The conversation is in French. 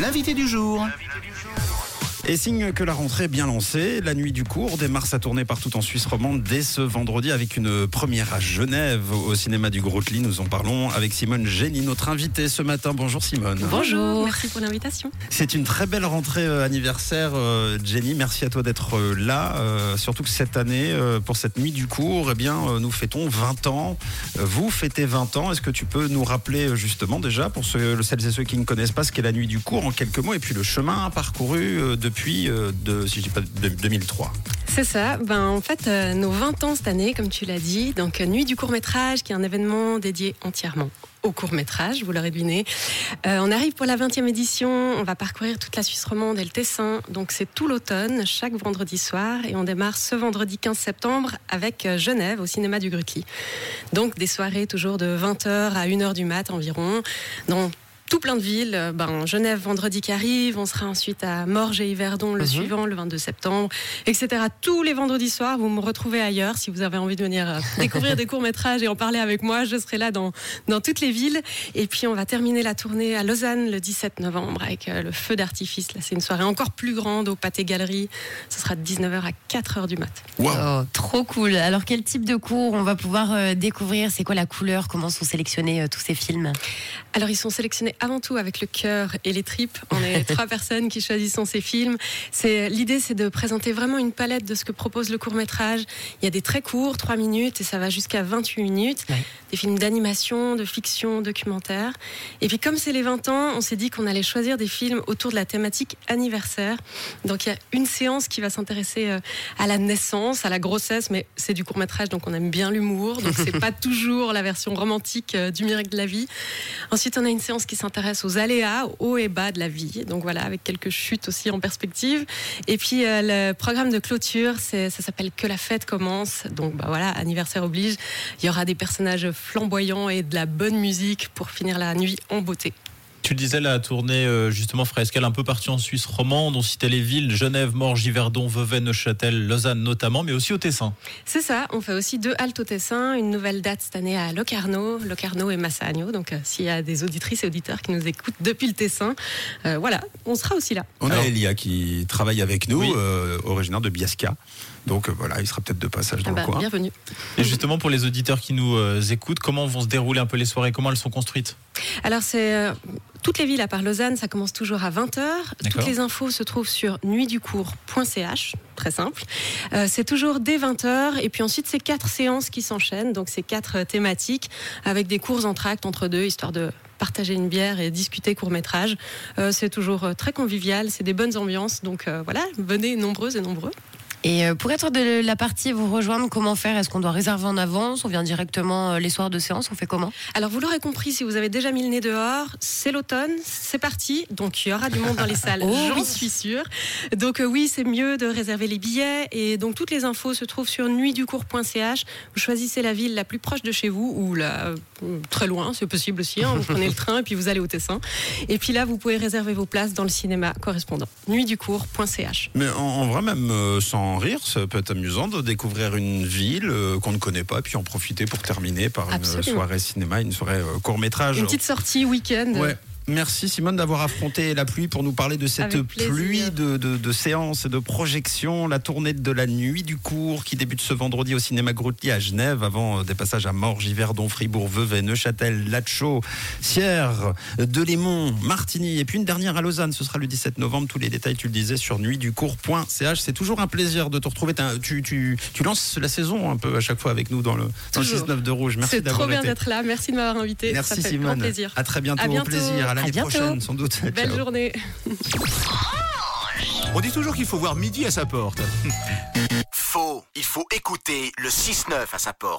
L'invité du jour. Et signe que la rentrée est bien lancée, la nuit du cours démarre sa tournée partout en Suisse romande dès ce vendredi avec une première à Genève au cinéma du Grotli. Nous en parlons avec Simone Génie, notre invitée ce matin. Bonjour Simone. Bonjour, merci pour l'invitation. C'est une très belle rentrée euh, anniversaire, euh, Jenny. Merci à toi d'être euh, là. Euh, surtout que cette année, euh, pour cette nuit du cours, eh bien, euh, nous fêtons 20 ans. Euh, Vous fêtez 20 ans. Est-ce que tu peux nous rappeler euh, justement déjà, pour ceux, celles et ceux qui ne connaissent pas ce qu'est la nuit du cours, en quelques mots, et puis le chemin parcouru euh, depuis, euh, de, si je dis pas, de 2003 C'est ça, ben, en fait, euh, nos 20 ans cette année, comme tu l'as dit, donc euh, Nuit du court métrage, qui est un événement dédié entièrement au court métrage, vous l'aurez deviné. On arrive pour la 20e édition, on va parcourir toute la Suisse romande et le Tessin, donc c'est tout l'automne, chaque vendredi soir, et on démarre ce vendredi 15 septembre avec Genève au cinéma du Grutli. Donc des soirées toujours de 20h à 1h du mat environ, dans tout plein de villes. Euh, Ben, Genève vendredi qui arrive, on sera ensuite à Morges et Yverdon le suivant, le 22 septembre, etc. Tous les vendredis soirs, vous me retrouvez ailleurs. Si vous avez envie de venir euh, découvrir des courts-métrages et en parler avec moi, je serai là dans, dans toutes les villes. Et puis, on va terminer la tournée à Lausanne le 17 novembre avec euh, le feu d'artifice. Là, c'est une soirée encore plus grande au Pâté Galerie. Ce sera de 19h à 4h du mat. Wow. Oh, trop cool. Alors quel type de cours on va pouvoir découvrir? C'est quoi la couleur? Comment sont sélectionnés tous ces films? Alors, ils sont sélectionnés avant tout avec le cœur et les tripes. On est trois personnes qui choisissons ces films. C'est l'idée, c'est de présenter vraiment une palette de ce que propose le court métrage. Il y a des très courts, 3 minutes, et ça va jusqu'à 28 minutes. Ouais. Des films d'animation, de fiction, documentaire. Et puis, comme c'est les 20 ans, on s'est dit qu'on allait choisir des films autour de la thématique anniversaire. Donc, il y a une séance qui va s'intéresser euh, à la naissance, à la grossesse, mais c'est du court métrage, donc on aime bien l'humour. Donc, c'est pas toujours la version romantique euh, du miracle de la vie. Ensuite, on a une séance qui s'intéresse aux aléas, hauts et bas de la vie. Donc voilà, avec quelques chutes aussi en perspective. Et puis euh, le programme de clôture, ça s'appelle Que la fête commence. Donc bah voilà, anniversaire oblige. Il y aura des personnages flamboyants et de la bonne musique pour finir la nuit en beauté. Tu le disais, la tournée euh, justement fera escale un peu partout en Suisse romande. On citait les villes Genève, Morges, Yverdon, Vevey, Neuchâtel, Lausanne notamment, mais aussi au Tessin. C'est ça, on fait aussi deux haltes au Tessin, une nouvelle date cette année à Locarno, Locarno et Massagno. Donc euh, s'il y a des auditrices et auditeurs qui nous écoutent depuis le Tessin, euh, voilà, on sera aussi là. On Alors- a Elia qui travaille avec nous, Oui. euh, originaire de Biasca. Donc euh, voilà, il sera peut-être de passage dans Ah bah, le coin. bienvenue. Et justement, pour les auditeurs qui nous euh, écoutent, comment vont se dérouler un peu les soirées? Comment elles sont construites? Alors, c'est euh, toutes les villes à part Lausanne, ça commence toujours à 20h. Toutes les infos se trouvent sur nuitducours.ch, très simple. Euh, c'est toujours dès 20h. Et puis ensuite, c'est quatre séances qui s'enchaînent. Donc, c'est quatre euh, thématiques avec des cours en tract entre deux, histoire de partager une bière et discuter court métrage. Euh, c'est toujours très convivial, c'est des bonnes ambiances. Donc euh, voilà, venez nombreuses et nombreux. Et euh, pour être de la partie vous rejoindre, comment faire? Est-ce qu'on doit réserver en avance? On vient directement euh, les soirs de séance On fait comment? Alors vous l'aurez compris, si vous avez déjà mis le nez dehors, c'est l'automne, c'est parti. Donc il y aura du monde dans les salles, Oh j'en suis sûre. Donc euh, oui, c'est mieux de réserver les billets. Et donc toutes les infos se trouvent sur nuitducours.ch. Vous choisissez la ville la plus proche de chez vous ou la très loin, c'est possible aussi. hein. Vous prenez le train et puis vous allez au Tessin. Et puis là, vous pouvez réserver vos places dans le cinéma correspondant. nuitducours.ch. Mais en, en vrai, même euh, rire, ça peut être amusant de découvrir une ville euh, qu'on ne connaît pas, puis en profiter pour terminer par une soirée cinéma, une soirée court métrage. Une petite sortie week-end. Ouais. Merci Simone d'avoir affronté la pluie pour nous parler de cette pluie de, de, de séances et de projections. La tournée de la nuit du cours qui débute ce vendredi au cinéma Grotli à Genève avant euh, des passages à Morges, Yverdon, Fribourg, Vevey, Neuchâtel, Lachaud, Sierre, Delémont, Martigny et puis une dernière à Lausanne. Ce sera le 17 novembre. Tous les détails, tu le disais, sur nuitducours.ch. C'est toujours un plaisir de te retrouver. Tu, tu, tu lances la saison un peu à chaque fois avec nous dans le, dans le Toujours. 6-9 de Rouge. Merci C'est trop d'avoir bien été. d'être là. Merci de m'avoir invité. Merci Ça fait Simone. grand plaisir. À très bientôt. À Au bientôt. plaisir. À l'année prochaine, sans doute. Belle Ciao. journée. On dit toujours qu'il faut voir midi à sa porte. Faux. Il faut écouter le 6-9 à sa porte.